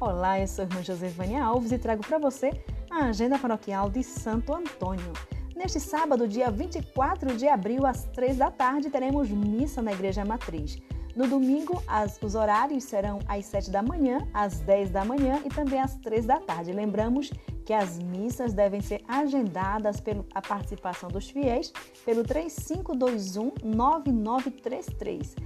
Olá, eu sou a irmã Josefânia Alves e trago para você a agenda paroquial de Santo Antônio. Neste sábado, dia 24 de abril, às 3 da tarde, teremos missa na Igreja Matriz. No domingo, as, os horários serão às 7 da manhã, às 10 da manhã e também às 3 da tarde. Lembramos que as missas devem ser agendadas pela participação dos fiéis pelo 3521 9933.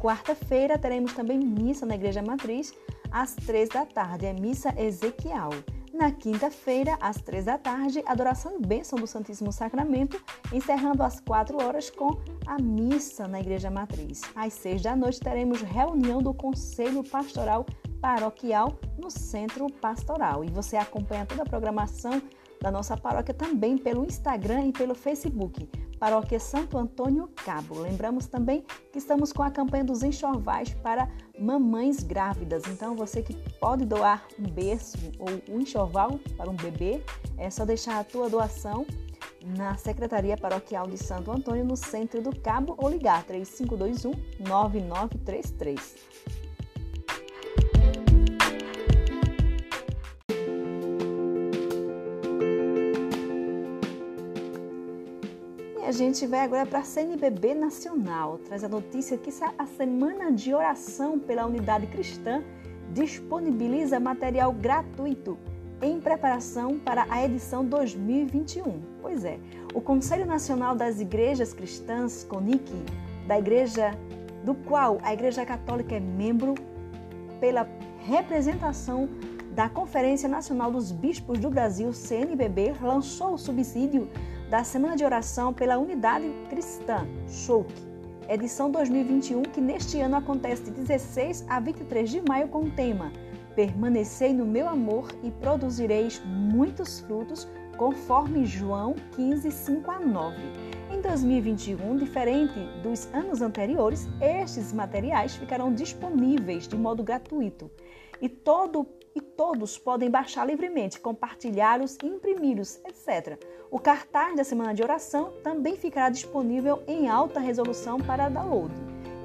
Quarta-feira teremos também missa na Igreja Matriz às 3 da tarde, é missa Ezequiel. Na quinta-feira, às três da tarde, adoração e bênção do Santíssimo Sacramento, encerrando às quatro horas com a missa na Igreja Matriz. Às seis da noite, teremos reunião do Conselho Pastoral Paroquial no Centro Pastoral. E você acompanha toda a programação da nossa paróquia também pelo Instagram e pelo Facebook. Paróquia Santo Antônio Cabo. Lembramos também que estamos com a campanha dos enxovais para mamães grávidas. Então, você que pode doar um berço ou um enxoval para um bebê, é só deixar a tua doação na Secretaria Paroquial de Santo Antônio, no centro do Cabo, ou ligar 3521 9933. A gente vai agora para a CNBB Nacional. Traz a notícia que a Semana de Oração pela Unidade Cristã disponibiliza material gratuito em preparação para a edição 2021. Pois é, o Conselho Nacional das Igrejas Cristãs, CONIC, da igreja do qual a Igreja Católica é membro, pela representação da Conferência Nacional dos Bispos do Brasil, CNBB, lançou o subsídio da Semana de Oração pela Unidade Cristã, SHOUK, edição 2021, que neste ano acontece de 16 a 23 de maio com o tema Permanecei no meu amor e produzireis muitos frutos, conforme João 15, 5 a 9. Em 2021, diferente dos anos anteriores, estes materiais ficarão disponíveis de modo gratuito e todo e todos podem baixar livremente, compartilhá-los, imprimi-los, etc. O cartaz da semana de oração também ficará disponível em alta resolução para download.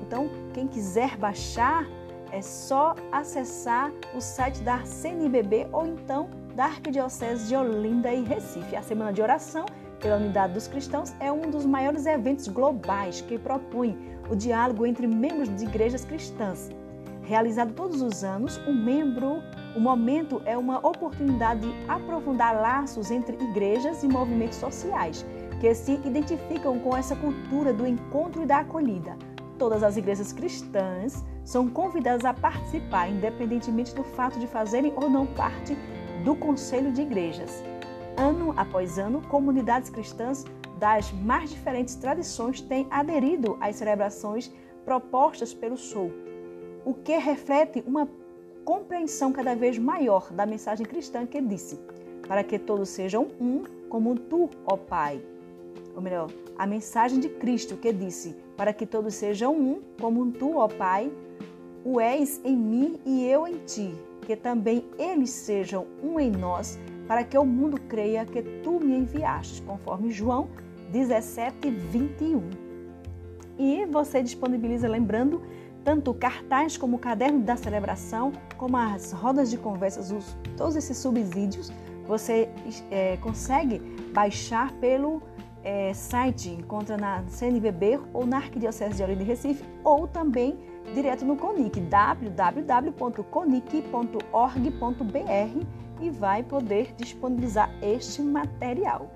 Então, quem quiser baixar, é só acessar o site da CNBB ou então da Arquidiocese de Olinda e Recife. A semana de oração pela unidade dos cristãos é um dos maiores eventos globais que propõe o diálogo entre membros de igrejas cristãs Realizado todos os anos, o membro, o momento é uma oportunidade de aprofundar laços entre igrejas e movimentos sociais que se identificam com essa cultura do encontro e da acolhida. Todas as igrejas cristãs são convidadas a participar, independentemente do fato de fazerem ou não parte do conselho de igrejas. Ano após ano, comunidades cristãs das mais diferentes tradições têm aderido às celebrações propostas pelo Sul o que reflete uma compreensão cada vez maior da mensagem cristã que disse: para que todos sejam um, como tu, ó Pai. Ou melhor, a mensagem de Cristo que disse: para que todos sejam um, como tu, ó Pai, o és em mim e eu em ti, que também eles sejam um em nós, para que o mundo creia que tu me enviaste, conforme João 17, 21. E você disponibiliza, lembrando, tanto o cartaz como o caderno da celebração, como as rodas de conversas, os, todos esses subsídios, você é, consegue baixar pelo é, site, encontra na CNBB ou na Arquidiocese de Olinda e Recife, ou também direto no CONIC, www.conic.org.br e vai poder disponibilizar este material.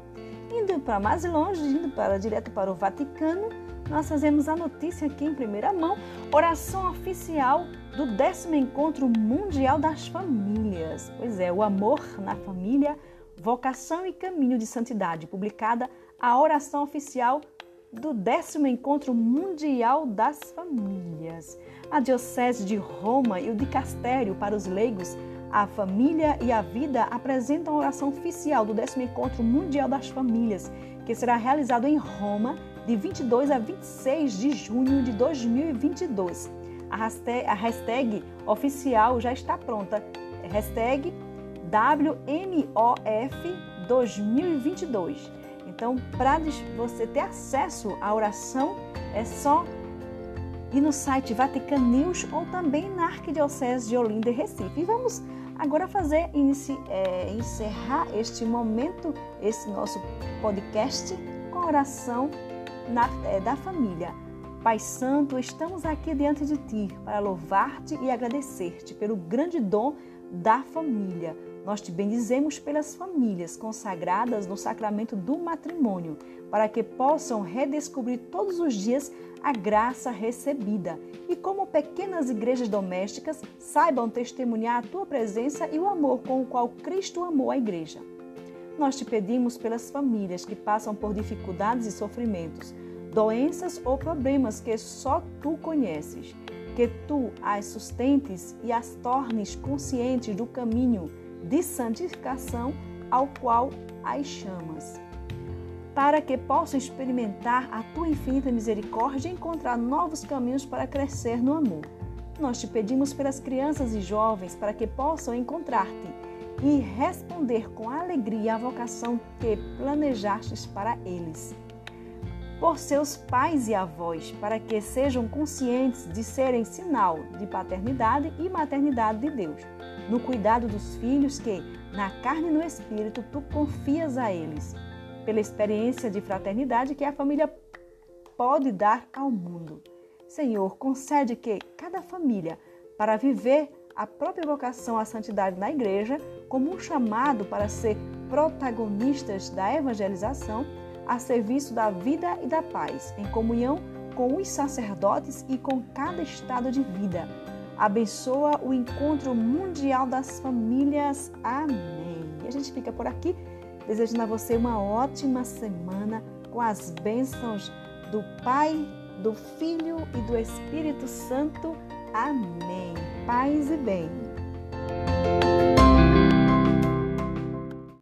Indo para mais longe, indo para direto para o Vaticano, nós fazemos a notícia aqui em primeira mão, oração oficial do décimo encontro mundial das famílias. Pois é, o amor na família, vocação e caminho de santidade, publicada a oração oficial do décimo encontro mundial das famílias. A Diocese de Roma e o Dicastério para os leigos, a família e a vida apresentam a oração oficial do décimo encontro mundial das famílias, que será realizado em Roma de 22 a 26 de junho de 2022. A hashtag, a hashtag oficial já está pronta. Hashtag WMOF 2022. Então, para você ter acesso à oração, é só ir no site Vatican News ou também na Arquidiocese de Olinda e Recife. E vamos Agora fazer é, encerrar este momento, esse nosso podcast com oração na, é, da família. Pai Santo, estamos aqui diante de Ti para louvar-te e agradecer-te pelo grande dom da família. Nós te bendizemos pelas famílias consagradas no sacramento do matrimônio, para que possam redescobrir todos os dias a graça recebida e, como pequenas igrejas domésticas, saibam testemunhar a tua presença e o amor com o qual Cristo amou a igreja. Nós te pedimos pelas famílias que passam por dificuldades e sofrimentos, doenças ou problemas que só tu conheces, que tu as sustentes e as tornes conscientes do caminho de santificação ao qual as chamas para que possam experimentar a tua infinita misericórdia e encontrar novos caminhos para crescer no amor. Nós te pedimos pelas crianças e jovens para que possam encontrar-te e responder com alegria à vocação que planejastes para eles. Por seus pais e avós, para que sejam conscientes de serem sinal de paternidade e maternidade de Deus, no cuidado dos filhos que, na carne e no espírito, tu confias a eles pela experiência de fraternidade que a família pode dar ao mundo. Senhor, concede que cada família, para viver a própria vocação à santidade na igreja, como um chamado para ser protagonistas da evangelização, a serviço da vida e da paz, em comunhão com os sacerdotes e com cada estado de vida. Abençoa o encontro mundial das famílias. Amém. E a gente fica por aqui desejando a você uma ótima semana com as bênçãos do Pai, do Filho e do Espírito Santo. Amém. Paz e bem.